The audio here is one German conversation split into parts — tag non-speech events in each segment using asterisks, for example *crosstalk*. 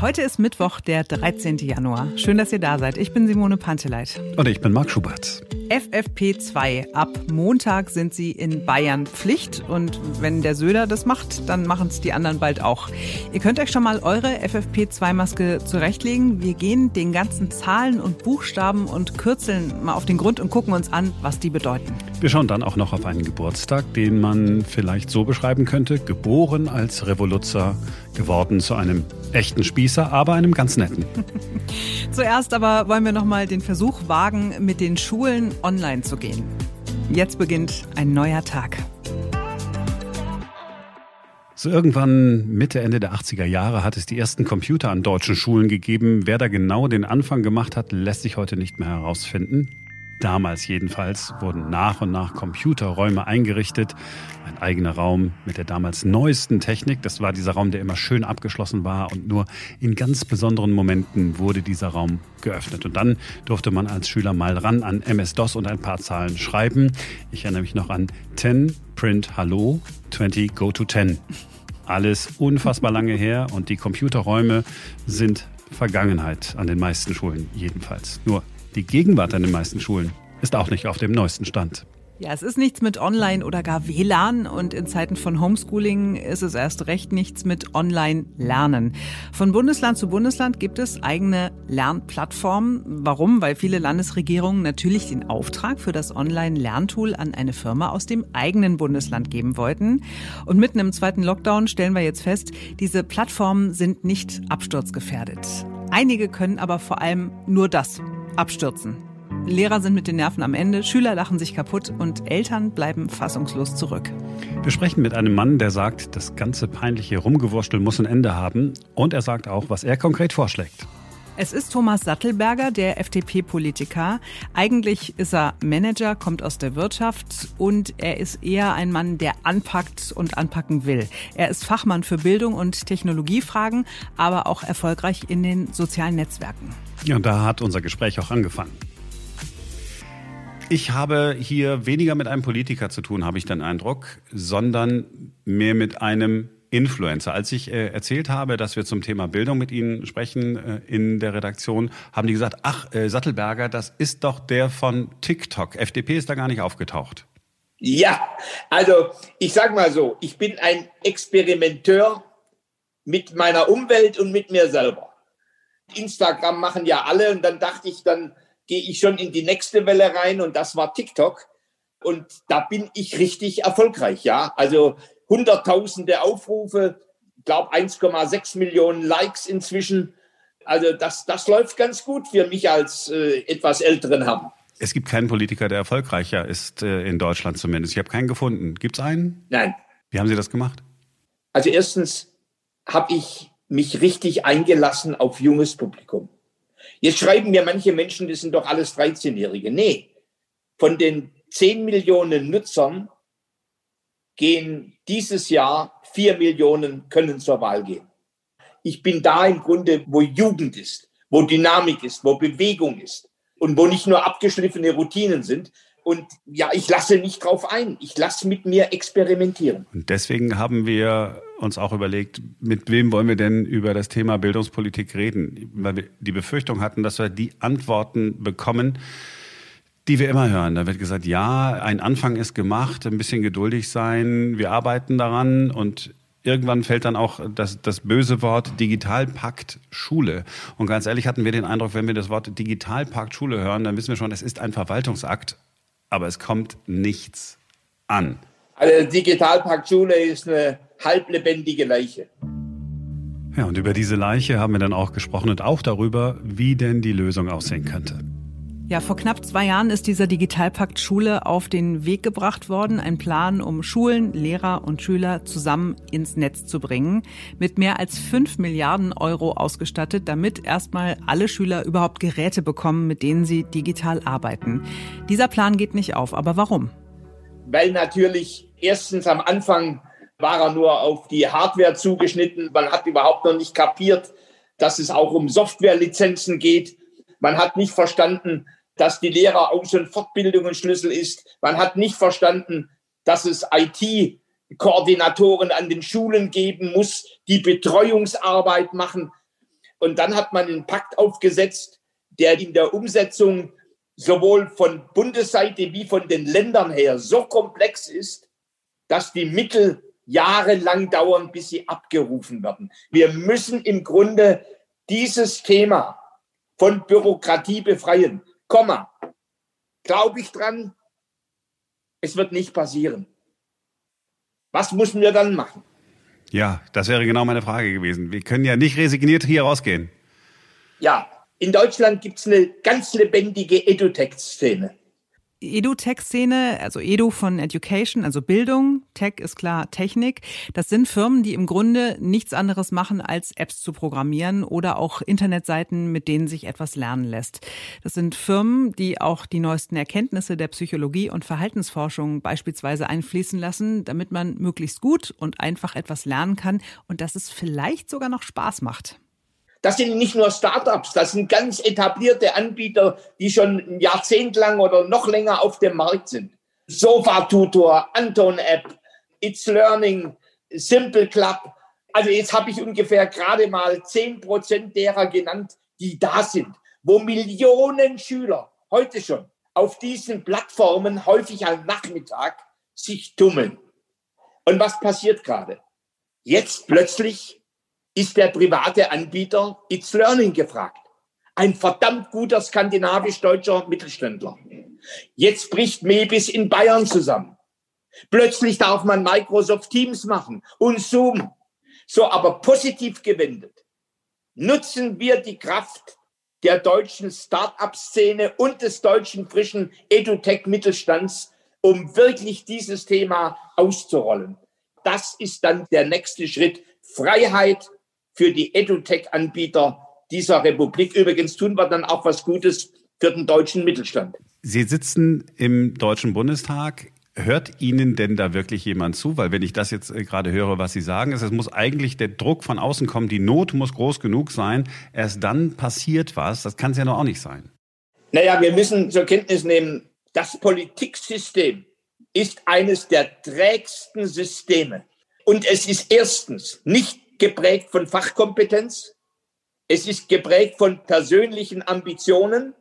Heute ist Mittwoch, der 13. Januar. Schön, dass ihr da seid. Ich bin Simone Panteleit. Und ich bin Marc Schubert. FFP2. Ab Montag sind sie in Bayern Pflicht. Und wenn der Söder das macht, dann machen es die anderen bald auch. Ihr könnt euch schon mal eure FFP2-Maske zurechtlegen. Wir gehen den ganzen Zahlen und Buchstaben und Kürzeln mal auf den Grund und gucken uns an, was die bedeuten. Wir schauen dann auch noch auf einen Geburtstag, den man vielleicht so beschreiben könnte. Geboren als Revoluzer, geworden zu einem echten Spießer, aber einem ganz netten. *laughs* Zuerst aber wollen wir noch mal den Versuch wagen, mit den Schulen online zu gehen. Jetzt beginnt ein neuer Tag. So irgendwann Mitte, Ende der 80er Jahre hat es die ersten Computer an deutschen Schulen gegeben. Wer da genau den Anfang gemacht hat, lässt sich heute nicht mehr herausfinden. Damals jedenfalls wurden nach und nach Computerräume eingerichtet. Ein eigener Raum mit der damals neuesten Technik. Das war dieser Raum, der immer schön abgeschlossen war und nur in ganz besonderen Momenten wurde dieser Raum geöffnet. Und dann durfte man als Schüler mal ran an MS-DOS und ein paar Zahlen schreiben. Ich erinnere mich noch an 10, Print, Hallo, 20, Go to 10. Alles unfassbar lange her und die Computerräume sind Vergangenheit an den meisten Schulen jedenfalls. Nur die Gegenwart an den meisten Schulen ist auch nicht auf dem neuesten Stand. Ja, es ist nichts mit Online oder gar WLAN und in Zeiten von Homeschooling ist es erst recht nichts mit Online-Lernen. Von Bundesland zu Bundesland gibt es eigene Lernplattformen. Warum? Weil viele Landesregierungen natürlich den Auftrag für das Online-Lerntool an eine Firma aus dem eigenen Bundesland geben wollten. Und mitten im zweiten Lockdown stellen wir jetzt fest, diese Plattformen sind nicht absturzgefährdet. Einige können aber vor allem nur das, abstürzen. Lehrer sind mit den Nerven am Ende, Schüler lachen sich kaputt und Eltern bleiben fassungslos zurück. Wir sprechen mit einem Mann, der sagt, das ganze peinliche Rumgewurstel muss ein Ende haben. Und er sagt auch, was er konkret vorschlägt. Es ist Thomas Sattelberger, der FDP-Politiker. Eigentlich ist er Manager, kommt aus der Wirtschaft und er ist eher ein Mann, der anpackt und anpacken will. Er ist Fachmann für Bildung und Technologiefragen, aber auch erfolgreich in den sozialen Netzwerken. Ja, und da hat unser Gespräch auch angefangen. Ich habe hier weniger mit einem Politiker zu tun, habe ich den Eindruck, sondern mehr mit einem Influencer. Als ich äh, erzählt habe, dass wir zum Thema Bildung mit Ihnen sprechen äh, in der Redaktion, haben die gesagt, ach, äh, Sattelberger, das ist doch der von TikTok. FDP ist da gar nicht aufgetaucht. Ja, also ich sage mal so, ich bin ein Experimenteur mit meiner Umwelt und mit mir selber. Instagram machen ja alle und dann dachte ich, dann gehe ich schon in die nächste Welle rein und das war TikTok. Und da bin ich richtig erfolgreich, ja. Also hunderttausende Aufrufe, glaube 1,6 Millionen Likes inzwischen. Also das, das läuft ganz gut für mich als äh, etwas älteren Herrn. Es gibt keinen Politiker, der erfolgreicher ist, äh, in Deutschland zumindest. Ich habe keinen gefunden. Gibt es einen? Nein. Wie haben Sie das gemacht? Also erstens habe ich mich richtig eingelassen auf junges Publikum. Jetzt schreiben mir manche Menschen, das sind doch alles 13-Jährige. Nee, von den 10 Millionen Nutzern gehen dieses Jahr vier Millionen können zur Wahl gehen. Ich bin da im Grunde, wo Jugend ist, wo Dynamik ist, wo Bewegung ist und wo nicht nur abgeschliffene Routinen sind. Und ja, ich lasse nicht drauf ein. Ich lasse mit mir experimentieren. Und deswegen haben wir uns auch überlegt, mit wem wollen wir denn über das Thema Bildungspolitik reden? Weil wir die Befürchtung hatten, dass wir die Antworten bekommen, die wir immer hören. Da wird gesagt, ja, ein Anfang ist gemacht, ein bisschen geduldig sein, wir arbeiten daran und irgendwann fällt dann auch das, das böse Wort Digitalpakt Schule. Und ganz ehrlich hatten wir den Eindruck, wenn wir das Wort Digitalpakt Schule hören, dann wissen wir schon, es ist ein Verwaltungsakt, aber es kommt nichts an. Also Digitalpakt Schule ist eine halblebendige Leiche. Ja, und über diese Leiche haben wir dann auch gesprochen und auch darüber, wie denn die Lösung aussehen könnte. Ja, vor knapp zwei Jahren ist dieser Digitalpakt Schule auf den Weg gebracht worden. Ein Plan, um Schulen, Lehrer und Schüler zusammen ins Netz zu bringen. Mit mehr als fünf Milliarden Euro ausgestattet, damit erstmal alle Schüler überhaupt Geräte bekommen, mit denen sie digital arbeiten. Dieser Plan geht nicht auf. Aber warum? Weil natürlich erstens am Anfang war er nur auf die Hardware zugeschnitten. Man hat überhaupt noch nicht kapiert, dass es auch um Softwarelizenzen geht. Man hat nicht verstanden, dass die Lehrer auch schon Fortbildung ein Schlüssel ist. Man hat nicht verstanden, dass es IT-Koordinatoren an den Schulen geben muss, die Betreuungsarbeit machen. Und dann hat man einen Pakt aufgesetzt, der in der Umsetzung sowohl von Bundesseite wie von den Ländern her so komplex ist, dass die Mittel jahrelang dauern, bis sie abgerufen werden. Wir müssen im Grunde dieses Thema von Bürokratie befreien. Komma. Glaube ich dran? Es wird nicht passieren. Was müssen wir dann machen? Ja, das wäre genau meine Frage gewesen. Wir können ja nicht resigniert hier rausgehen. Ja, in Deutschland gibt es eine ganz lebendige Edutech-Szene. Edu-Tech-Szene, also Edu von Education, also Bildung, Tech ist klar Technik. Das sind Firmen, die im Grunde nichts anderes machen, als Apps zu programmieren oder auch Internetseiten, mit denen sich etwas lernen lässt. Das sind Firmen, die auch die neuesten Erkenntnisse der Psychologie und Verhaltensforschung beispielsweise einfließen lassen, damit man möglichst gut und einfach etwas lernen kann und dass es vielleicht sogar noch Spaß macht. Das sind nicht nur Startups, das sind ganz etablierte Anbieter, die schon ein Jahrzehnt lang oder noch länger auf dem Markt sind. Sofa Tutor, Anton App, It's Learning, Simple Club. Also jetzt habe ich ungefähr gerade mal zehn Prozent derer genannt, die da sind, wo Millionen Schüler heute schon auf diesen Plattformen häufig am Nachmittag sich tummeln. Und was passiert gerade? Jetzt plötzlich ist der private Anbieter It's Learning gefragt. Ein verdammt guter skandinavisch-deutscher Mittelständler. Jetzt bricht Mebis in Bayern zusammen. Plötzlich darf man Microsoft Teams machen und Zoom. So, aber positiv gewendet. Nutzen wir die Kraft der deutschen Start-up-Szene und des deutschen frischen EduTech-Mittelstands, um wirklich dieses Thema auszurollen. Das ist dann der nächste Schritt. Freiheit, für die EduTech-Anbieter dieser Republik. Übrigens tun wir dann auch was Gutes für den deutschen Mittelstand. Sie sitzen im Deutschen Bundestag. Hört Ihnen denn da wirklich jemand zu? Weil wenn ich das jetzt äh, gerade höre, was Sie sagen, ist, es muss eigentlich der Druck von außen kommen, die Not muss groß genug sein. Erst dann passiert was. Das kann es ja noch auch nicht sein. Naja, wir müssen zur Kenntnis nehmen, das Politiksystem ist eines der trägsten Systeme. Und es ist erstens nicht geprägt von Fachkompetenz. Es ist geprägt von persönlichen Ambitionen.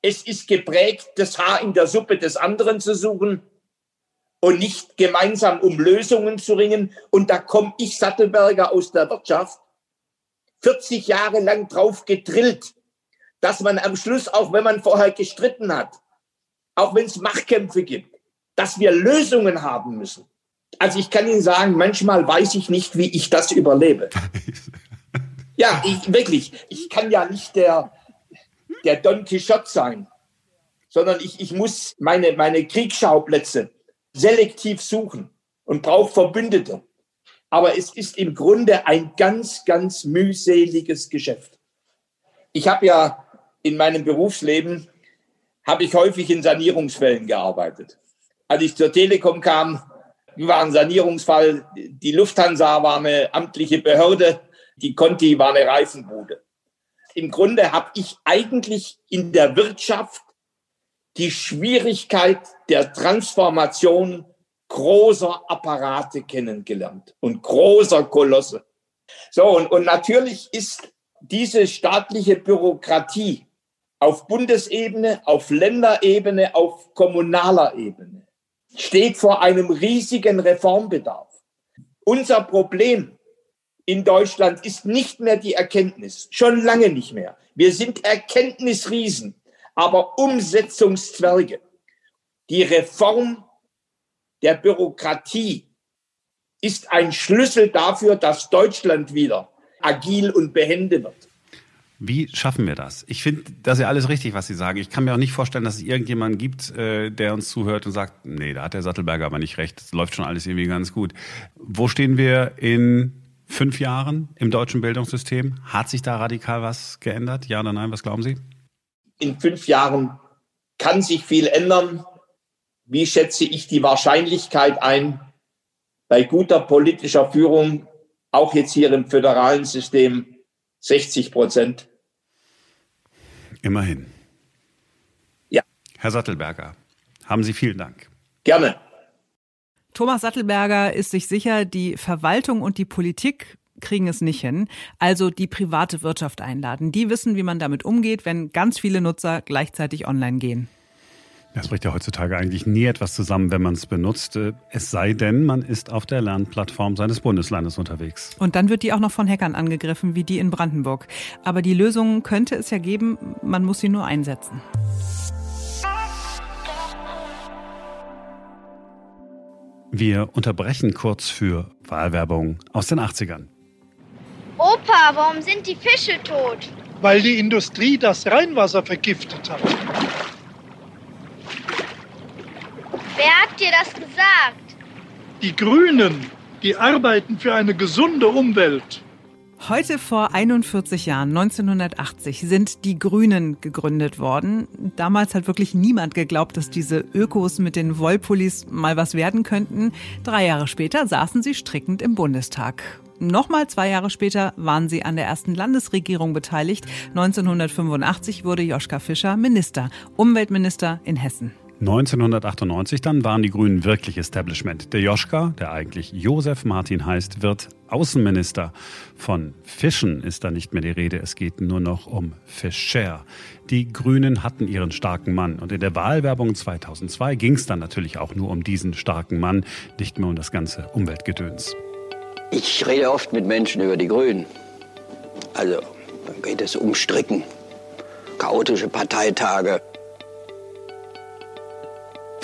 Es ist geprägt, das Haar in der Suppe des anderen zu suchen und nicht gemeinsam um Lösungen zu ringen. Und da komme ich, Sattelberger, aus der Wirtschaft, 40 Jahre lang drauf gedrillt, dass man am Schluss, auch wenn man vorher gestritten hat, auch wenn es Machtkämpfe gibt, dass wir Lösungen haben müssen. Also ich kann Ihnen sagen, manchmal weiß ich nicht, wie ich das überlebe. *laughs* Ja, ich, wirklich. Ich kann ja nicht der, der Don Quixote sein, sondern ich, ich muss meine, meine Kriegsschauplätze selektiv suchen und brauche Verbündete. Aber es ist im Grunde ein ganz, ganz mühseliges Geschäft. Ich habe ja in meinem Berufsleben, habe ich häufig in Sanierungsfällen gearbeitet. Als ich zur Telekom kam, war ein Sanierungsfall. Die Lufthansa war eine amtliche Behörde. Die Conti war eine Reifenbude. Im Grunde habe ich eigentlich in der Wirtschaft die Schwierigkeit der Transformation großer Apparate kennengelernt und großer Kolosse. So, und, und natürlich ist diese staatliche Bürokratie auf Bundesebene, auf Länderebene, auf kommunaler Ebene steht vor einem riesigen Reformbedarf. Unser Problem in Deutschland ist nicht mehr die Erkenntnis, schon lange nicht mehr. Wir sind Erkenntnisriesen, aber Umsetzungszwerge. Die Reform der Bürokratie ist ein Schlüssel dafür, dass Deutschland wieder agil und behende wird. Wie schaffen wir das? Ich finde das ist ja alles richtig, was Sie sagen. Ich kann mir auch nicht vorstellen, dass es irgendjemanden gibt, äh, der uns zuhört und sagt, nee, da hat der Sattelberger aber nicht recht. Das läuft schon alles irgendwie ganz gut. Wo stehen wir in fünf Jahren im deutschen Bildungssystem? Hat sich da radikal was geändert? Ja oder nein? Was glauben Sie? In fünf Jahren kann sich viel ändern. Wie schätze ich die Wahrscheinlichkeit ein, bei guter politischer Führung, auch jetzt hier im föderalen System, 60 Prozent. Immerhin. Ja. Herr Sattelberger, haben Sie vielen Dank. Gerne. Thomas Sattelberger ist sich sicher, die Verwaltung und die Politik kriegen es nicht hin. Also die private Wirtschaft einladen. Die wissen, wie man damit umgeht, wenn ganz viele Nutzer gleichzeitig online gehen. Das bricht ja heutzutage eigentlich nie etwas zusammen, wenn man es benutzt. Äh, es sei denn, man ist auf der Lernplattform seines Bundeslandes unterwegs. Und dann wird die auch noch von Hackern angegriffen, wie die in Brandenburg. Aber die Lösung könnte es ja geben, man muss sie nur einsetzen. Wir unterbrechen kurz für Wahlwerbung aus den 80ern. Opa, warum sind die Fische tot? Weil die Industrie das Rheinwasser vergiftet hat. Wer hat dir das gesagt? Die Grünen, die arbeiten für eine gesunde Umwelt. Heute vor 41 Jahren, 1980, sind die Grünen gegründet worden. Damals hat wirklich niemand geglaubt, dass diese Ökos mit den Wollpullis mal was werden könnten. Drei Jahre später saßen sie strickend im Bundestag. Nochmal zwei Jahre später waren sie an der ersten Landesregierung beteiligt. 1985 wurde Joschka Fischer Minister, Umweltminister in Hessen. 1998 dann waren die Grünen wirklich Establishment. Der Joschka, der eigentlich Josef Martin heißt, wird Außenminister. Von Fischen ist da nicht mehr die Rede, es geht nur noch um Fischer. Die Grünen hatten ihren starken Mann und in der Wahlwerbung 2002 ging es dann natürlich auch nur um diesen starken Mann, nicht mehr um das ganze Umweltgedöns. Ich rede oft mit Menschen über die Grünen. Also, dann geht es um Stricken, chaotische Parteitage,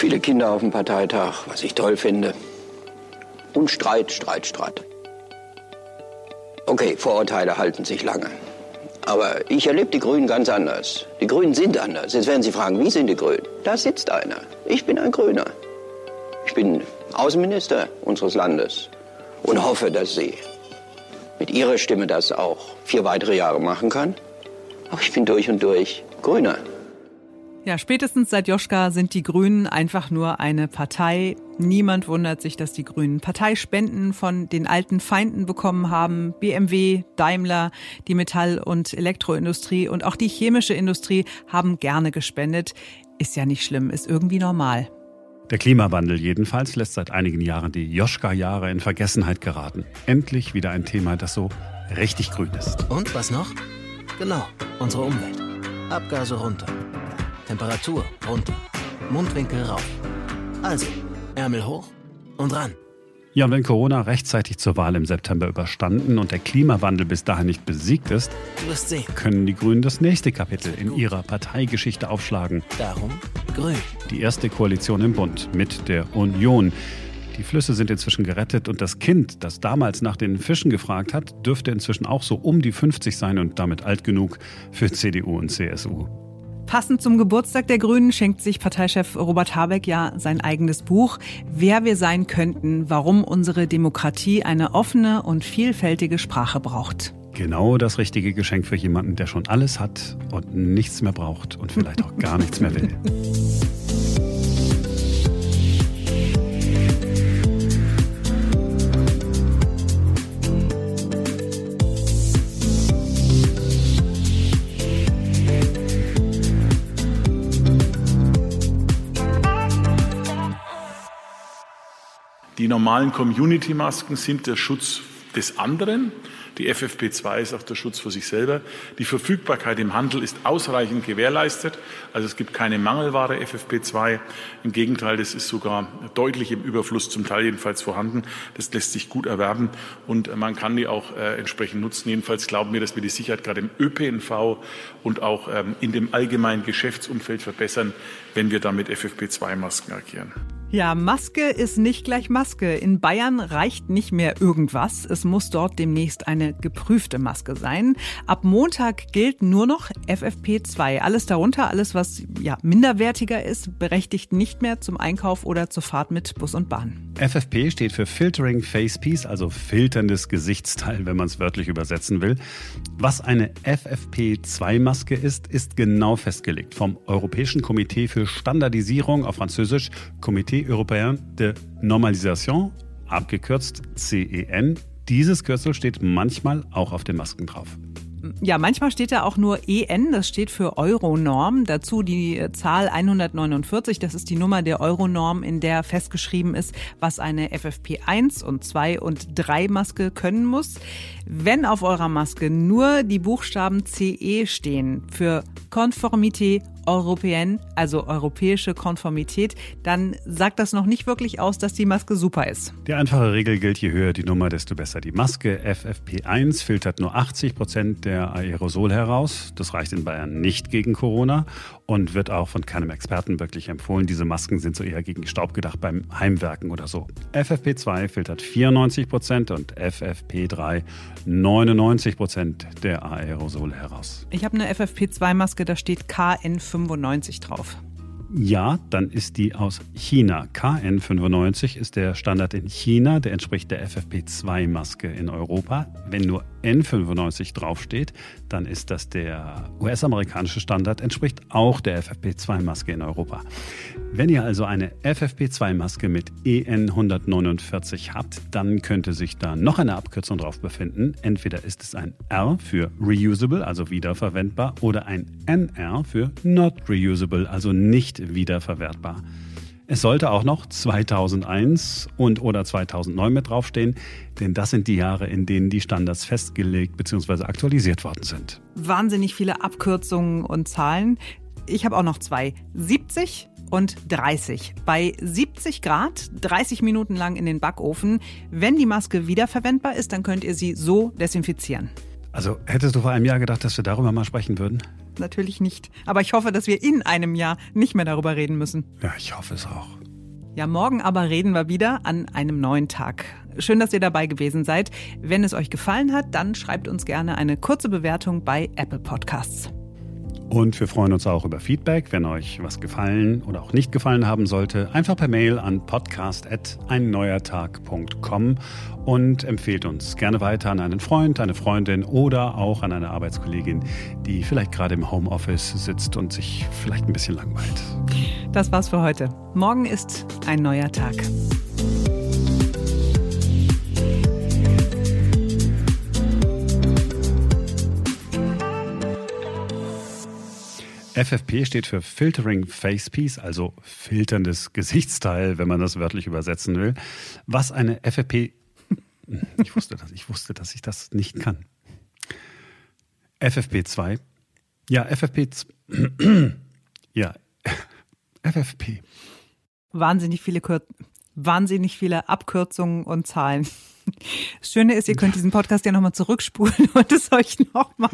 Viele Kinder auf dem Parteitag, was ich toll finde. Und Streit, Streit, Streit. Okay, Vorurteile halten sich lange. Aber ich erlebe die Grünen ganz anders. Die Grünen sind anders. Jetzt werden Sie fragen, wie sind die Grünen? Da sitzt einer. Ich bin ein Grüner. Ich bin Außenminister unseres Landes und hoffe, dass Sie mit Ihrer Stimme das auch vier weitere Jahre machen kann. Aber ich bin durch und durch Grüner. Ja, spätestens seit Joschka sind die Grünen einfach nur eine Partei. Niemand wundert sich, dass die Grünen Parteispenden von den alten Feinden bekommen haben. BMW, Daimler, die Metall- und Elektroindustrie und auch die chemische Industrie haben gerne gespendet. Ist ja nicht schlimm, ist irgendwie normal. Der Klimawandel jedenfalls lässt seit einigen Jahren die Joschka-Jahre in Vergessenheit geraten. Endlich wieder ein Thema, das so richtig grün ist. Und was noch? Genau, unsere Umwelt. Abgase runter. Temperatur runter, Mundwinkel rauf. Also, Ärmel hoch und ran. Ja, und wenn Corona rechtzeitig zur Wahl im September überstanden und der Klimawandel bis dahin nicht besiegt ist, können die Grünen das nächste Kapitel in ihrer Parteigeschichte aufschlagen. Darum Grün. Die erste Koalition im Bund mit der Union. Die Flüsse sind inzwischen gerettet und das Kind, das damals nach den Fischen gefragt hat, dürfte inzwischen auch so um die 50 sein und damit alt genug für CDU und CSU. Passend zum Geburtstag der Grünen schenkt sich Parteichef Robert Habeck ja sein eigenes Buch Wer wir sein könnten, warum unsere Demokratie eine offene und vielfältige Sprache braucht. Genau das richtige Geschenk für jemanden, der schon alles hat und nichts mehr braucht und vielleicht auch gar nichts mehr will. *laughs* Die normalen Community-Masken sind der Schutz des anderen. Die FFP2 ist auch der Schutz für sich selber. Die Verfügbarkeit im Handel ist ausreichend gewährleistet. Also es gibt keine Mangelware FFP2. Im Gegenteil, das ist sogar deutlich im Überfluss, zum Teil jedenfalls vorhanden. Das lässt sich gut erwerben und man kann die auch äh, entsprechend nutzen. Jedenfalls glauben wir, dass wir die Sicherheit gerade im ÖPNV und auch ähm, in dem allgemeinen Geschäftsumfeld verbessern, wenn wir da mit FFP2-Masken agieren. Ja, Maske ist nicht gleich Maske. In Bayern reicht nicht mehr irgendwas. Es muss dort demnächst eine geprüfte Maske sein. Ab Montag gilt nur noch FFP2. Alles darunter, alles was ja minderwertiger ist, berechtigt nicht mehr zum Einkauf oder zur Fahrt mit Bus und Bahn. FFP steht für Filtering Face Piece, also filterndes Gesichtsteil, wenn man es wörtlich übersetzen will. Was eine FFP2-Maske ist, ist genau festgelegt vom Europäischen Komitee für Standardisierung auf Französisch Komitee Européen de Normalisation, abgekürzt CEN. Dieses Kürzel steht manchmal auch auf den Masken drauf. Ja, manchmal steht da auch nur EN, das steht für Euronorm. Dazu die Zahl 149, das ist die Nummer der Euronorm, in der festgeschrieben ist, was eine FFP1 und 2 und 3 Maske können muss. Wenn auf eurer Maske nur die Buchstaben CE stehen für Konformité Européenne, also europäische Konformität, dann sagt das noch nicht wirklich aus, dass die Maske super ist. Die einfache Regel gilt, je höher die Nummer, desto besser die Maske. FFP1 filtert nur 80 Prozent der Aerosol heraus. Das reicht in Bayern nicht gegen Corona und wird auch von keinem Experten wirklich empfohlen. Diese Masken sind so eher gegen Staub gedacht beim Heimwerken oder so. FFP2 filtert 94 Prozent und FFP3 99 Prozent der Aerosole heraus. Ich habe eine FFP2-Maske, da steht KN95 drauf. Ja, dann ist die aus China. KN95 ist der Standard in China, der entspricht der FFP2-Maske in Europa. Wenn nur N95 draufsteht, dann ist das der US-amerikanische Standard, entspricht auch der FFP2-Maske in Europa. Wenn ihr also eine FFP2-Maske mit EN149 habt, dann könnte sich da noch eine Abkürzung drauf befinden. Entweder ist es ein R für reusable, also wiederverwendbar, oder ein NR für not reusable, also nicht wiederverwertbar. Es sollte auch noch 2001 und oder 2009 mit draufstehen, denn das sind die Jahre, in denen die Standards festgelegt bzw. aktualisiert worden sind. Wahnsinnig viele Abkürzungen und Zahlen. Ich habe auch noch zwei. 70 und 30. Bei 70 Grad 30 Minuten lang in den Backofen. Wenn die Maske wiederverwendbar ist, dann könnt ihr sie so desinfizieren. Also hättest du vor einem Jahr gedacht, dass wir darüber mal sprechen würden? Natürlich nicht. Aber ich hoffe, dass wir in einem Jahr nicht mehr darüber reden müssen. Ja, ich hoffe es auch. Ja, morgen aber reden wir wieder an einem neuen Tag. Schön, dass ihr dabei gewesen seid. Wenn es euch gefallen hat, dann schreibt uns gerne eine kurze Bewertung bei Apple Podcasts. Und wir freuen uns auch über Feedback, wenn euch was gefallen oder auch nicht gefallen haben sollte. Einfach per Mail an podcast.einneuertag.com und empfehlt uns gerne weiter an einen Freund, eine Freundin oder auch an eine Arbeitskollegin, die vielleicht gerade im Homeoffice sitzt und sich vielleicht ein bisschen langweilt. Das war's für heute. Morgen ist ein neuer Tag. FFP steht für Filtering Facepiece, also filterndes Gesichtsteil, wenn man das wörtlich übersetzen will. Was eine FFP. *laughs* Ich wusste das, ich wusste, dass ich das nicht kann. FFP2. Ja, FFP. *clears throat* Ja, *laughs* FFP. Wahnsinnig viele, Kür wahnsinnig viele Abkürzungen und Zahlen. *laughs* Das Schöne ist, ihr könnt diesen Podcast ja nochmal zurückspulen und es euch nochmal.